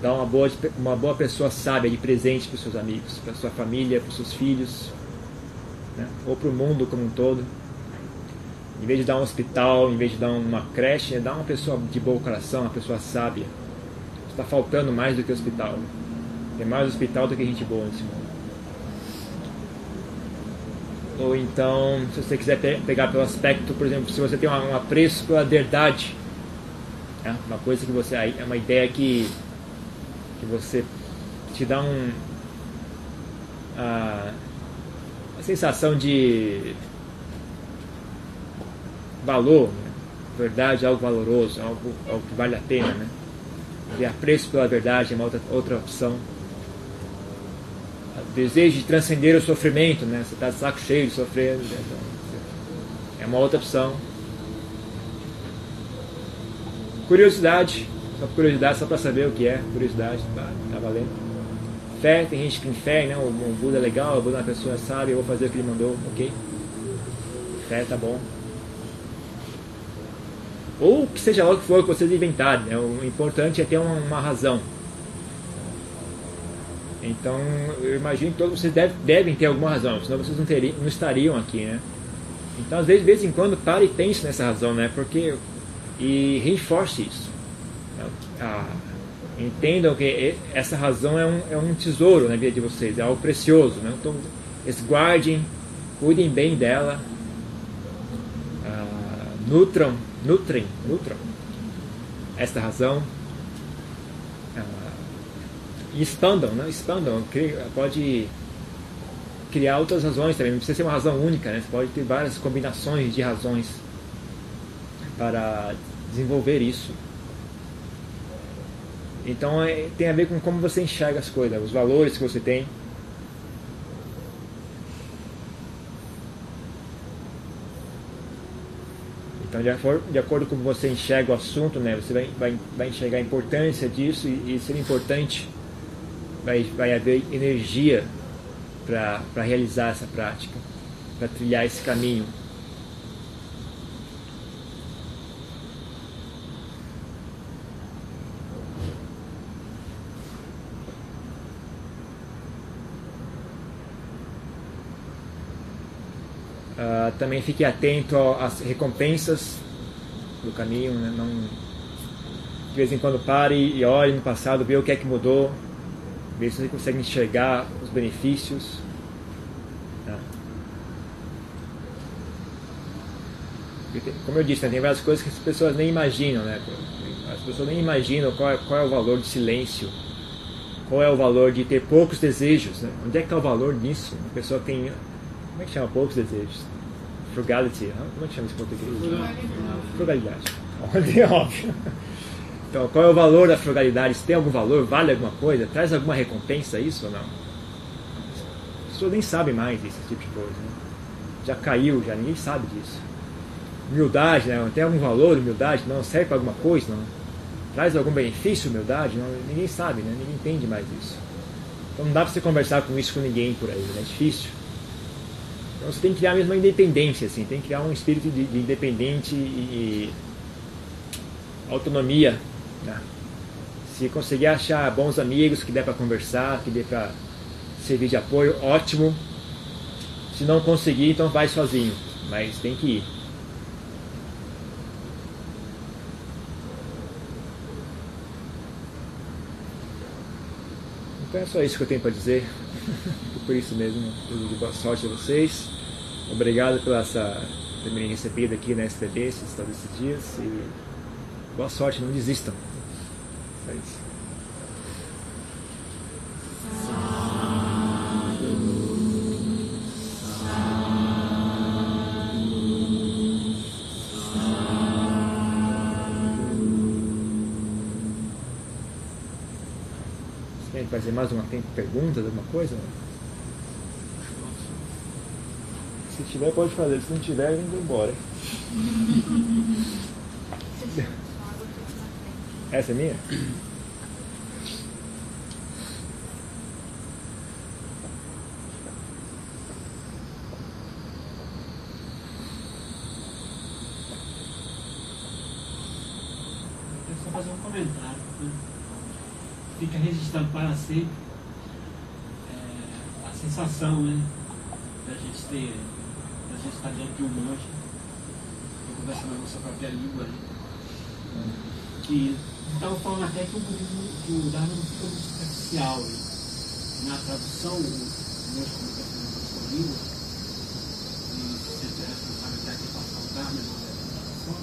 Dar uma boa, uma boa pessoa sábia de presente para os seus amigos, para sua família, para os seus filhos, né? ou para o mundo como um todo. Em vez de dar um hospital, em vez de dar uma creche, é dar uma pessoa de bom coração, uma pessoa sábia. Está faltando mais do que hospital. Tem mais hospital do que gente boa nesse mundo. Ou então, se você quiser pe pegar pelo aspecto, por exemplo, se você tem um apreço pela verdade, é uma coisa que você. É uma ideia que, que você te dá um. A, a sensação de valor, né? verdade é algo valoroso, algo, algo que vale a pena, né? E apreço pela verdade é uma outra, outra opção desejo de transcender o sofrimento, né? Você está de saco cheio de sofrer. Né? Então, é uma outra opção. Curiosidade, só curiosidade, só para saber o que é. Curiosidade, tá, tá valendo. Fé, tem gente que tem fé, né? O, o Buda é legal, o Buda é uma pessoa sábia, eu vou fazer o que ele mandou, ok? Fé, tá bom. Ou que seja lá o que for que vocês inventarem, né? o importante é ter uma, uma razão. Então, eu imagino que todos vocês deve, devem ter alguma razão, senão vocês não, teriam, não estariam aqui, né? Então, às vezes, de vez em quando, pare e pense nessa razão, né? Porque, e reforce isso. Ah, entendam que essa razão é um, é um tesouro na vida de vocês, é algo precioso, né? Então, guardem, cuidem bem dela, ah, nutram, nutrem, nutram esta razão e expandam, né? expandam, pode criar outras razões também, não precisa ser uma razão única, né? você pode ter várias combinações de razões para desenvolver isso. Então é, tem a ver com como você enxerga as coisas, os valores que você tem. Então, de, acordo, de acordo com você enxerga o assunto, né, você vai, vai, vai enxergar a importância disso e, e ser importante, vai, vai haver energia para realizar essa prática, para trilhar esse caminho. Uh, também fique atento às recompensas do caminho, né? não de vez em quando pare e olhe no passado, vê o que é que mudou, vê se você consegue enxergar os benefícios. Tá? Como eu disse, né? tem várias coisas que as pessoas nem imaginam, né? As pessoas nem imaginam qual é, qual é o valor do silêncio, qual é o valor de ter poucos desejos, né? Onde é que está o valor nisso? Uma pessoa tem como é que chama poucos desejos? Frugality. Como é que chama isso em português? Frugalidade. Frugalidade. É óbvio. Então, qual é o valor da frugalidade? Se tem algum valor, vale alguma coisa? Traz alguma recompensa isso ou não? As pessoas nem sabem mais desse tipo de coisa. Né? Já caiu, já ninguém sabe disso. Humildade, né? tem algum valor humildade? Não, serve para alguma coisa? Não. Traz algum benefício humildade? Não, ninguém sabe, né? ninguém entende mais isso. Então não dá para você conversar com isso com ninguém por aí, né? é difícil. Então você tem que criar mesmo uma independência, assim, tem que criar um espírito de, de independente e, e autonomia. Né? Se conseguir achar bons amigos que dê para conversar, que dê para servir de apoio, ótimo. Se não conseguir, então vai sozinho, mas tem que ir. Então é só isso que eu tenho para dizer. Por isso mesmo, desejo boa sorte a vocês. Obrigado pela essa terem recebido aqui na STB esses, todos esses dias. E boa sorte, não desistam. É isso. fazer mais uma tem perguntas, alguma coisa? Se tiver, pode fazer. Se não tiver, vou embora. Essa é minha? fazer um comentário. Né? Fica registrado para sempre é, a sensação né, da gente ter a gente está diante de um monge, conversando na nossa própria língua, né? que estava falando até que o budismo, que o Dharma não fica muito superficial. Né? Na tradução, o monge comunica na sua língua, e você tem a responsabilidade de passar o Dharma na tradução,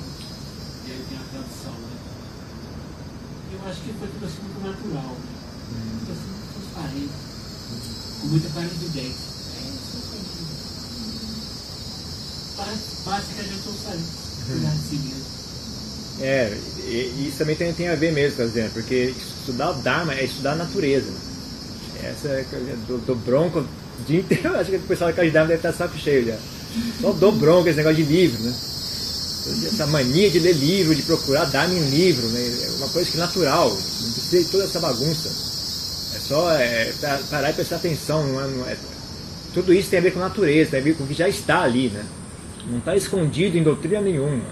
e aí tem a tradução. Né? Eu acho que foi tudo assim muito natural, né? tudo assim muito transparente, com muita clarividência. Cuidar de si mesmo. É, e isso também tem, tem a ver mesmo, por exemplo, porque estudar o Dharma é estudar a natureza. Essa é do, do bronco o dia inteiro, acho que o pessoal da Dharma deve estar saco cheio já. Só do bronco esse negócio de livro, né? Essa mania de ler livro, de procurar Dharma em livro, né? É uma coisa que é natural, não precisa de toda essa bagunça. É só é, parar e prestar atenção, não é, não é, tudo isso tem a ver com a natureza, tem a ver com o que já está ali, né? Não está escondido em doutrina nenhuma.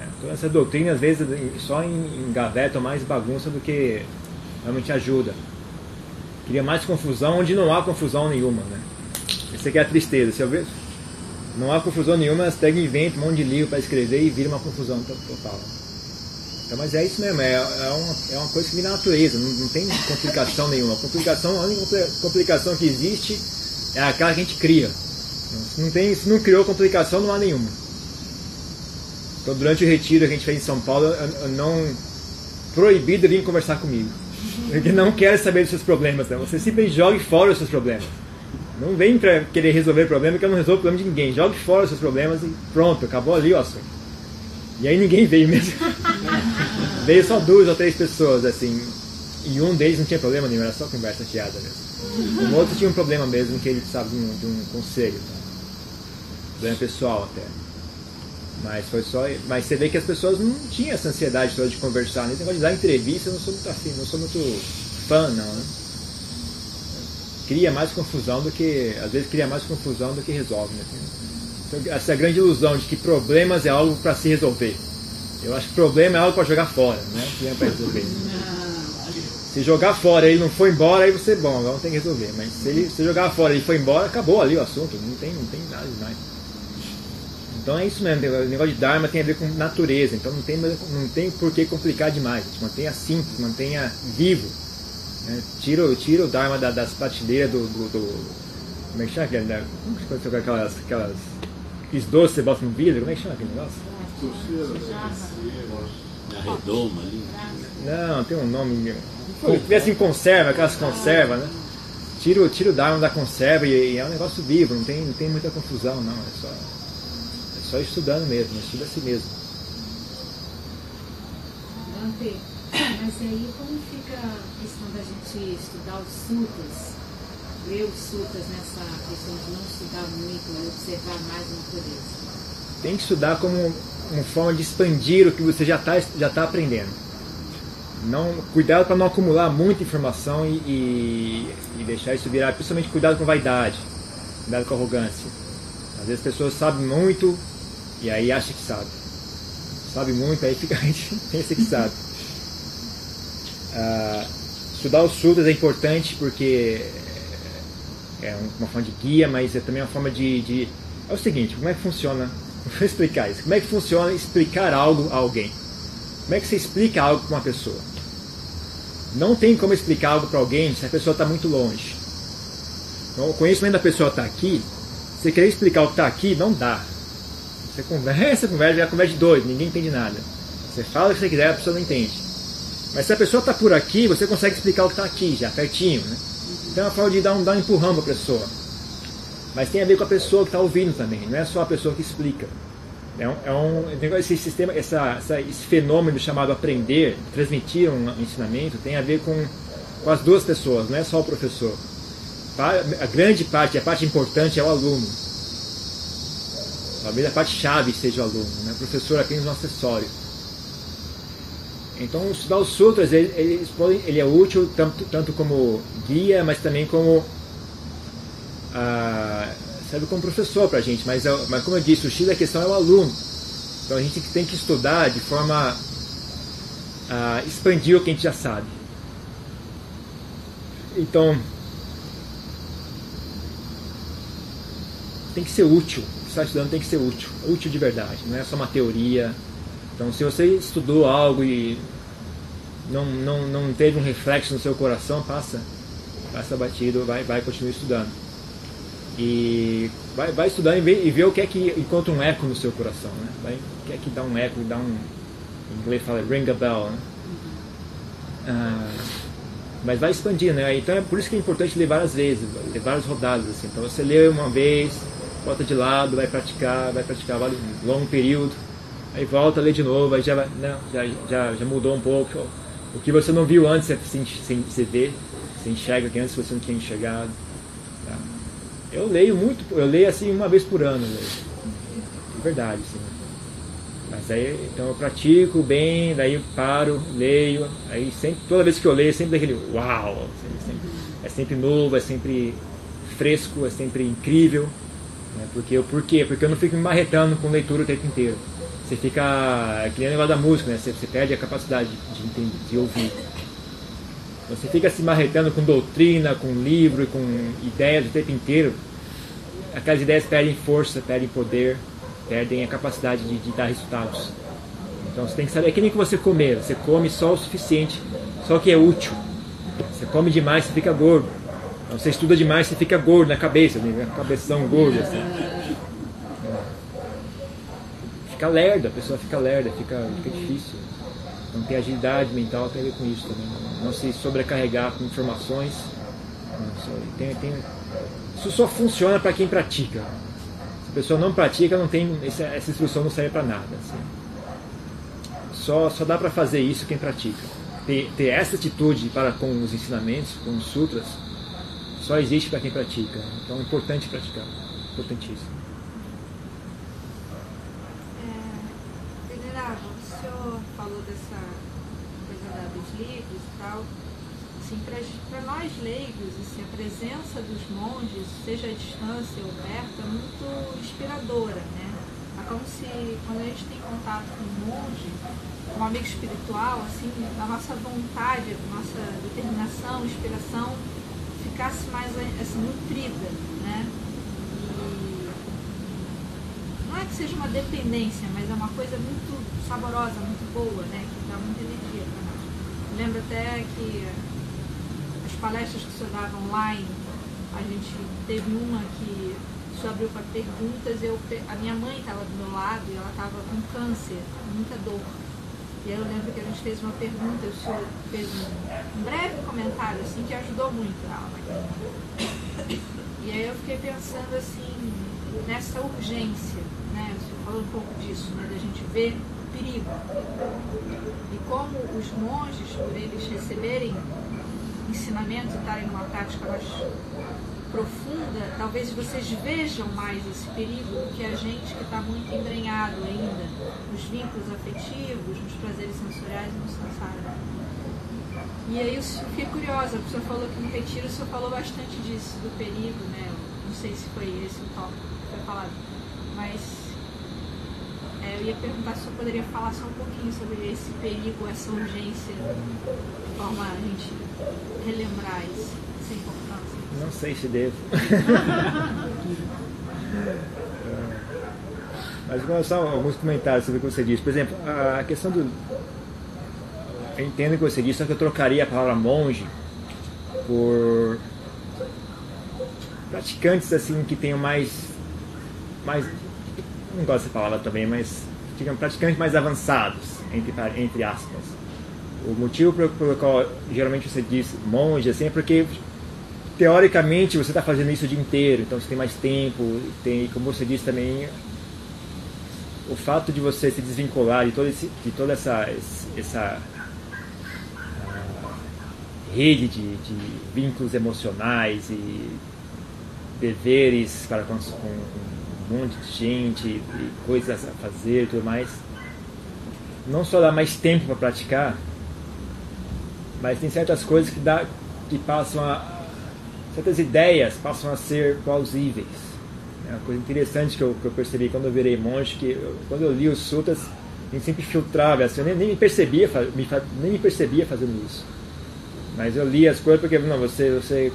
É, toda essa doutrina, às vezes, só engaveta mais bagunça do que realmente ajuda. Cria mais confusão onde não há confusão nenhuma. Né? Essa aqui é a tristeza. Se eu não há confusão nenhuma, as pegam e inventam um monte de livro para escrever e vira uma confusão total. Então, mas é isso mesmo, é, é, uma, é uma coisa que vem da natureza, não, não tem complicação nenhuma. A complicação, a única complicação que existe é aquela que a gente cria. Não, tem, se não criou complicação, não há nenhuma. Então, durante o retiro que a gente fez em São Paulo, eu, eu não proibido vir conversar comigo. Porque não quero saber dos seus problemas. Né? Você simplesmente jogue fora os seus problemas. Não vem para querer resolver problema, que eu não resolvo o problema de ninguém. Jogue fora os seus problemas e pronto, acabou ali o assunto. E aí ninguém veio mesmo. veio só duas ou três pessoas, assim. E um deles não tinha problema nenhum, era só conversa fiada mesmo. O outro tinha um problema mesmo, que ele precisava de um, de um conselho. Tá? Problema pessoal até. Mas foi só. Mas você vê que as pessoas não tinham essa ansiedade toda de conversar. Nesse negócio de dar entrevista eu não sou muito afim, não sou muito fã não, né? Cria mais confusão do que. Às vezes cria mais confusão do que resolve, né? Então, essa grande ilusão de que problemas é algo para se resolver. Eu acho que problema é algo para jogar fora, né? Que é para resolver. Se jogar fora ele não foi embora, aí você, bom, agora tem que resolver. Mas se ele se jogar fora ele foi embora, acabou ali o assunto. Não tem, não tem nada demais. Então é isso mesmo, o negócio de Dharma tem a ver com natureza, então não tem, não tem por que complicar demais. A gente mantenha simples, mantenha vivo. Né? Tira, tira o Dharma da, das prateleiras do, do, do, Como é que chama aquele? Como que você aquelas, aquelas. Aqueles doces que você bota no vidro, como é que chama aquele negócio? A redoma ali. Não, tem um nome. Vê assim, conserva, aquelas conservas, né? Tira, tira o Dharma da conserva e, e, é um negócio vivo, não tem, não tem muita confusão, não. É só só estudando mesmo, estuda a si mesmo. Dante, mas aí como fica a questão da gente estudar os sutras, ler os sutras nessa questão de não estudar muito e observar mais a natureza? Tem que estudar como uma forma de expandir o que você já está já tá aprendendo. Não, cuidado para não acumular muita informação e, e, e deixar isso virar, principalmente cuidado com vaidade, cuidado com arrogância. Às vezes as pessoas sabem muito, e aí acha que sabe. Sabe muito, aí fica, a gente pensa que sabe. Uh, estudar os sutras é importante porque é uma forma de guia, mas é também uma forma de, de... É o seguinte, como é que funciona? Vou explicar isso. Como é que funciona explicar algo a alguém? Como é que você explica algo para uma pessoa? Não tem como explicar algo para alguém se a pessoa está muito longe. Então, o conhecimento da pessoa está aqui. Você querer explicar o que está aqui, não dá. Você conversa, conversa, já conversa de dois, ninguém entende nada. Você fala o que você quiser, a pessoa não entende. Mas se a pessoa está por aqui, você consegue explicar o que está aqui, já pertinho. Né? Então é uma forma de dar um, dar um empurrão para a pessoa. Mas tem a ver com a pessoa que está ouvindo também, não é só a pessoa que explica. É um, é um esse sistema, essa, essa, esse fenômeno chamado aprender, transmitir um ensinamento, tem a ver com, com as duas pessoas, não é só o professor. A grande parte, a parte importante é o aluno. Talvez a parte chave seja o aluno, né? o professor é apenas um acessório. Então, estudar os sutras, ele, ele, ele é útil tanto, tanto como guia, mas também como ah, serve como professor para a gente. Mas, é mas como eu disse, o X da questão é o aluno. Então a gente tem que estudar de forma a expandir o que a gente já sabe. Então, tem que ser útil está estudando tem que ser útil, útil de verdade, não é só uma teoria. Então, se você estudou algo e não, não, não teve um reflexo no seu coração, passa, passa batido, vai, vai continuar estudando. E vai, vai estudando e ver, e ver o que é que encontra um eco no seu coração, né? Vai, o que é que dá um eco, dá um. Em inglês fala ring a bell, né? Ah, mas vai expandir, né? Então é por isso que é importante ler várias vezes, ler várias rodadas. Assim. Então você lê uma vez, bota de lado, vai praticar, vai praticar um longo período, aí volta a ler de novo, aí já, né, já, já, já mudou um pouco. O que você não viu antes, você, você vê, você enxerga que antes você não tinha enxergado. Tá? Eu leio muito, eu leio assim uma vez por ano, de verdade. Assim. Mas aí, então eu pratico bem, daí eu paro, leio, aí sempre, toda vez que eu leio, é sempre daquele uau, é sempre, é sempre novo, é sempre fresco, é sempre incrível. Né? Porque, por quê? Porque eu não fico me marretando com leitura o tempo inteiro. Você fica. É que nem o negócio da música, né? Você, você perde a capacidade de, entender, de ouvir. Você fica se marretando com doutrina, com livro, com ideias o tempo inteiro. Aquelas ideias perdem força, perdem poder, perdem a capacidade de, de dar resultados. Então você tem que saber, é que nem que você comer, você come só o suficiente, só o que é útil. Você come demais, você fica gordo. Você estuda demais, você fica gordo na cabeça, né? cabeção gordo assim. Fica lerda, a pessoa fica lerda, fica, fica difícil. Não tem agilidade mental tem a ver com isso também. Não se sobrecarregar com informações. Tem, tem, isso só funciona para quem pratica. Se a pessoa não pratica, não tem, essa, essa instrução não serve para nada. Assim. Só, só dá para fazer isso quem pratica. Ter, ter essa atitude para com os ensinamentos, com os sutras, só existe para quem pratica. Então é importante praticar, importantíssimo. É, venerável, o senhor falou dessa coisa dos livros e tal. Assim, para nós leigos, assim, a presença dos monges, seja a distância ou perto, é muito inspiradora, né? É como se quando a gente tem contato com um monge, um amigo espiritual, assim, a nossa vontade, a nossa determinação, inspiração ficasse mais assim, nutrida, né? E não é que seja uma dependência, mas é uma coisa muito saborosa, muito boa, né? Que dá muita energia para nós. Eu lembro até que as palestras que o senhor dava online, a gente teve uma que senhor abriu para perguntas, eu, a minha mãe estava do meu lado e ela estava com câncer, muita dor. E eu lembro que a gente fez uma pergunta, o senhor fez um, breve comentário assim que ajudou muito ela E aí eu fiquei pensando assim, nessa urgência, né? O senhor falou um pouco disso, né? Da gente ver o perigo. E como os monges, por eles receberem ensinamentos e estarem numa prática mais profunda, talvez vocês vejam mais esse perigo do que a gente que está muito embrenhado ainda nos vínculos afetivos, nos prazeres sensoriais e no samsara. E aí eu fiquei curiosa, o senhor falou que no retiro o senhor falou bastante disso, do perigo, né? Não sei se foi esse o tópico que foi falado, mas é, eu ia perguntar se o senhor poderia falar só um pouquinho sobre esse perigo, essa urgência, de forma a gente relembrar isso. Não sei se devo. Mas só alguns comentários sobre o que você disse. Por exemplo, a questão do. Eu entendo o que você disse, só que eu trocaria a palavra monge por praticantes assim que tenham mais. mais não gosto dessa palavra também, mas digamos, praticantes mais avançados, entre, entre aspas. O motivo pelo qual geralmente você diz monge assim, é porque teoricamente você está fazendo isso o dia inteiro, então você tem mais tempo, tem, como você disse também, o fato de você se desvincular de, todo esse, de toda essa, essa uh, rede de, de, vínculos emocionais e deveres para com, com, um monte de gente e coisas a fazer e tudo mais, não só dá mais tempo para praticar, mas tem certas coisas que, dá, que passam a certas ideias passam a ser plausíveis. É uma coisa interessante que eu, que eu percebi quando eu virei monge, que eu, quando eu li os sutras, a gente sempre filtrava, assim, eu nem, nem, me percebia, me, nem me percebia fazendo isso. Mas eu li as coisas porque, não, você, você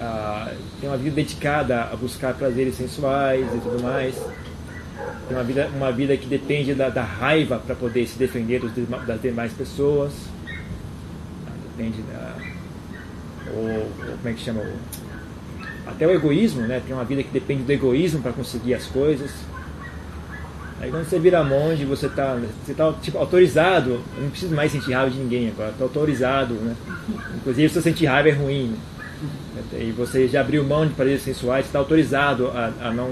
ah, tem uma vida dedicada a buscar prazeres sensuais e tudo mais. Tem uma vida, uma vida que depende da, da raiva para poder se defender dos, das demais pessoas. Depende da, ou, como é que chama? Até o egoísmo, né? Tem uma vida que depende do egoísmo para conseguir as coisas. Aí quando você vira monge, você está você tá, tipo, autorizado, eu não preciso mais sentir raiva de ninguém agora, está autorizado, né? Inclusive se você sentir raiva é ruim, né? E você já abriu mão de prazeres sensuais, está autorizado a, a não...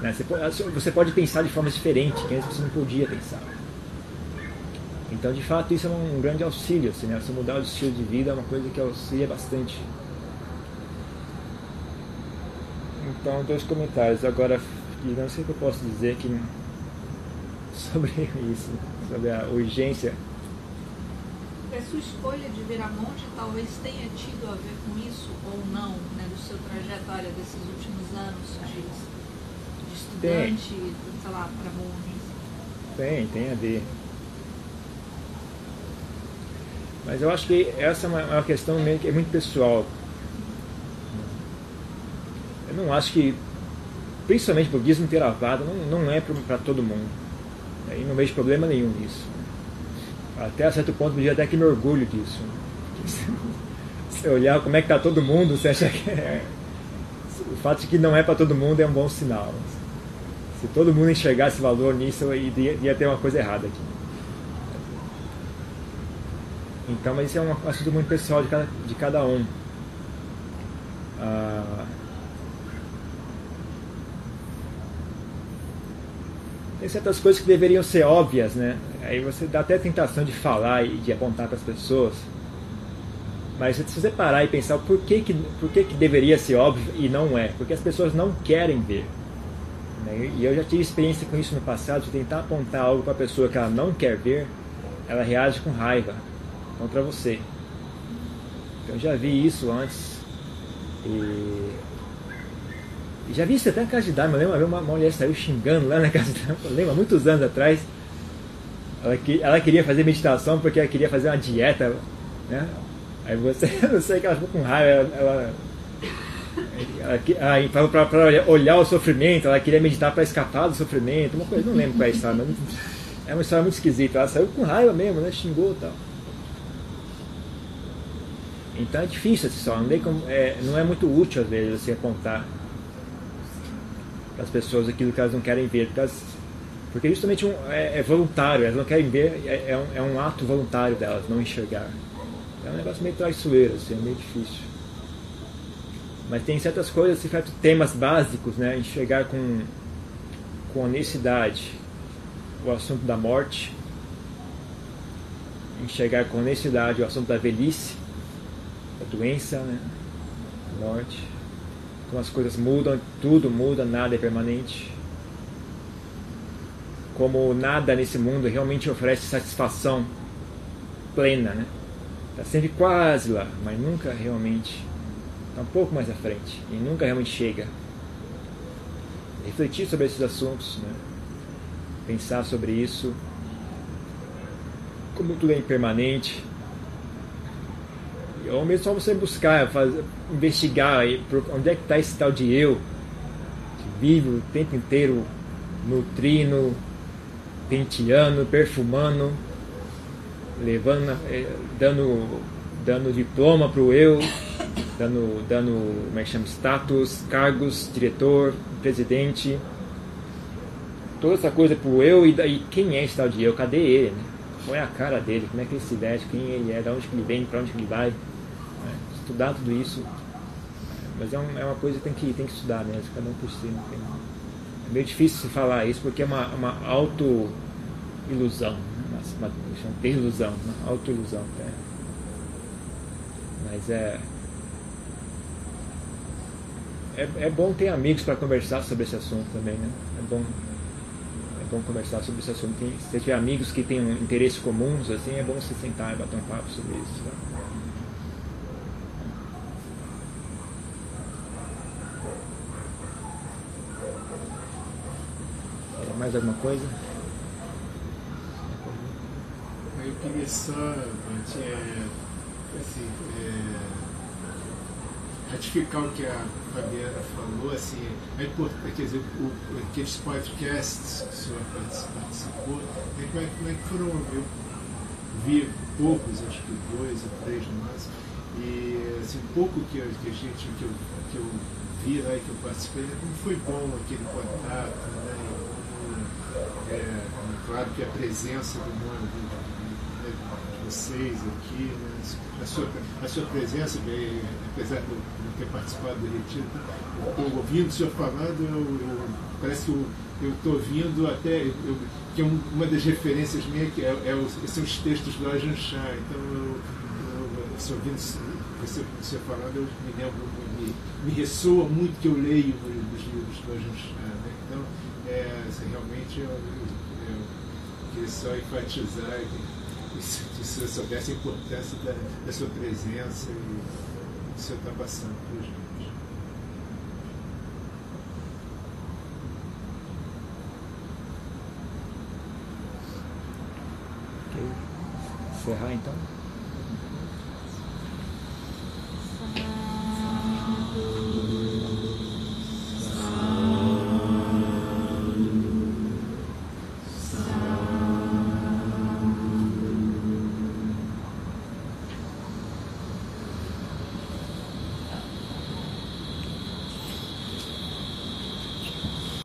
Né? Você, você pode pensar de formas diferentes, que antes você não podia pensar. Então, de fato, isso é um grande auxílio. Assim, né? Se mudar o estilo de vida é uma coisa que auxilia bastante. Então, dois comentários. Agora, não sei o que eu posso dizer que sobre isso, sobre a urgência. A sua escolha de virar monge talvez tenha tido a ver com isso ou não, né, do seu trajetória desses últimos anos de, de estudante, tem. sei lá, para monge. Tem, tem a ver. Mas eu acho que essa é uma, uma questão meio que é muito pessoal. Eu não acho que, principalmente o budismo Theravada, não, não é para todo mundo. E não vejo problema nenhum nisso. Até a certo ponto, eu até que me orgulho disso. Se olhar como é que está todo mundo, você acha que é... O fato de que não é para todo mundo é um bom sinal. Se todo mundo enxergasse valor nisso, ia ter uma coisa errada aqui. Então, mas isso é um assunto muito pessoal de cada, de cada um. Ah, tem certas coisas que deveriam ser óbvias, né? Aí você dá até a tentação de falar e de apontar para as pessoas. Mas se você parar e pensar por que, que, por que, que deveria ser óbvio e não é, porque as pessoas não querem ver. Né? E eu já tive experiência com isso no passado, de tentar apontar algo para a pessoa que ela não quer ver, ela reage com raiva contra você. Eu já vi isso antes. E, já vi isso até na casa de Dharma. Eu lembro uma, mulher saiu xingando lá na casa de Dharma. Há muitos anos atrás. Ela, que, ela queria fazer meditação porque ela queria fazer uma dieta. Né? Aí você, não sei que ela ficou com raiva. Ela, ela, ela para olhar o sofrimento, ela queria meditar para escapar do sofrimento, uma coisa, não lembro qual é a história, mas é uma história muito esquisita. Ela saiu com raiva mesmo, né? Xingou e tal. Então é difícil essa história, não, como, é, não é muito útil às vezes você apontar para as pessoas aquilo que elas não querem ver, porque, elas, porque justamente um, é, é, voluntário, elas não querem ver, é, é, um, é um ato voluntário delas não enxergar. É um negócio meio traiçoeiro, assim, é meio difícil. Mas tem certas coisas, certos temas básicos, né? Enxergar com, com honestidade o assunto da morte, enxergar com honestidade o assunto da velhice, doença, né? morte. Como as coisas mudam, tudo muda, nada é permanente. Como nada nesse mundo realmente oferece satisfação plena, né? Está sempre quase lá, mas nunca realmente está um pouco mais à frente e nunca realmente chega. Refletir sobre esses assuntos, né? pensar sobre isso, como tudo é impermanente, ou mesmo só você buscar, fazer, investigar onde é que está esse tal de eu, que vive o tempo inteiro nutrindo, penteando, perfumando, levando, eh, dando, dando diploma para o eu, dando, dando como é que chama, status, cargos, diretor, presidente, toda essa coisa para o eu e, quem é esse tal de eu, cadê ele? Né? Qual é a cara dele, como é que ele se veste, quem ele é, de onde ele vem, para onde ele vai. Né? Estudar tudo isso. Mas é, um, é, uma coisa que tem que, tem que estudar mesmo, cada um por si. É meio difícil se falar isso porque é uma, uma auto-ilusão. Né? Uma, uma, uma auto-ilusão. Né? Mas é, é, é bom ter amigos para conversar sobre esse assunto também, né? É bom, é bom conversar sobre esse assunto. Se tiver amigos que tenham interesses comuns, assim, é bom se sentar e bater um papo sobre isso. Tá? Mais alguma coisa? Eu queria só, é, assim, é, ratificar o que a Fabiana falou, assim, é importante, quer dizer, o, aqueles podcasts que o senhor participou, é, como, é, como é que foram, eu vi poucos, acho que dois ou três no máximo, e assim, pouco que, que a gente, que eu, que eu vi lá né, que eu participei, como foi bom aquele contato, né, e, é, claro que a presença do mundo vocês aqui, né? a, sua, a sua presença, bem, apesar de não ter participado do retiro, estou ouvindo o senhor falando, eu, eu, parece que eu estou ouvindo até, eu, que é uma das referências minhas, que é, é são os textos do Ajahn Chah, então eu, eu, ouvindo você, você falando, eu me lembro, me, me ressoa muito que eu leio nos livros do né? então é, eu, queria só enfatizar se, se eu soubesse a importância da, da sua presença e do que o senhor está passando para gente.